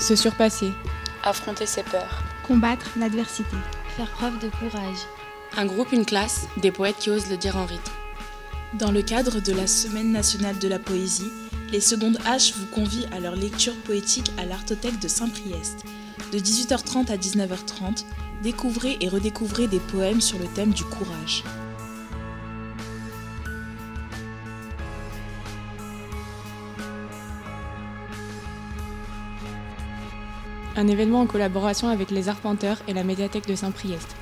Se surpasser. Affronter ses peurs. Combattre l'adversité. Faire preuve de courage. Un groupe, une classe, des poètes qui osent le dire en rythme. Dans le cadre de la Semaine nationale de la poésie, les secondes H vous convient à leur lecture poétique à l'Artothèque de Saint-Priest. De 18h30 à 19h30, découvrez et redécouvrez des poèmes sur le thème du courage. Un événement en collaboration avec les Arpenteurs et la médiathèque de Saint-Priest.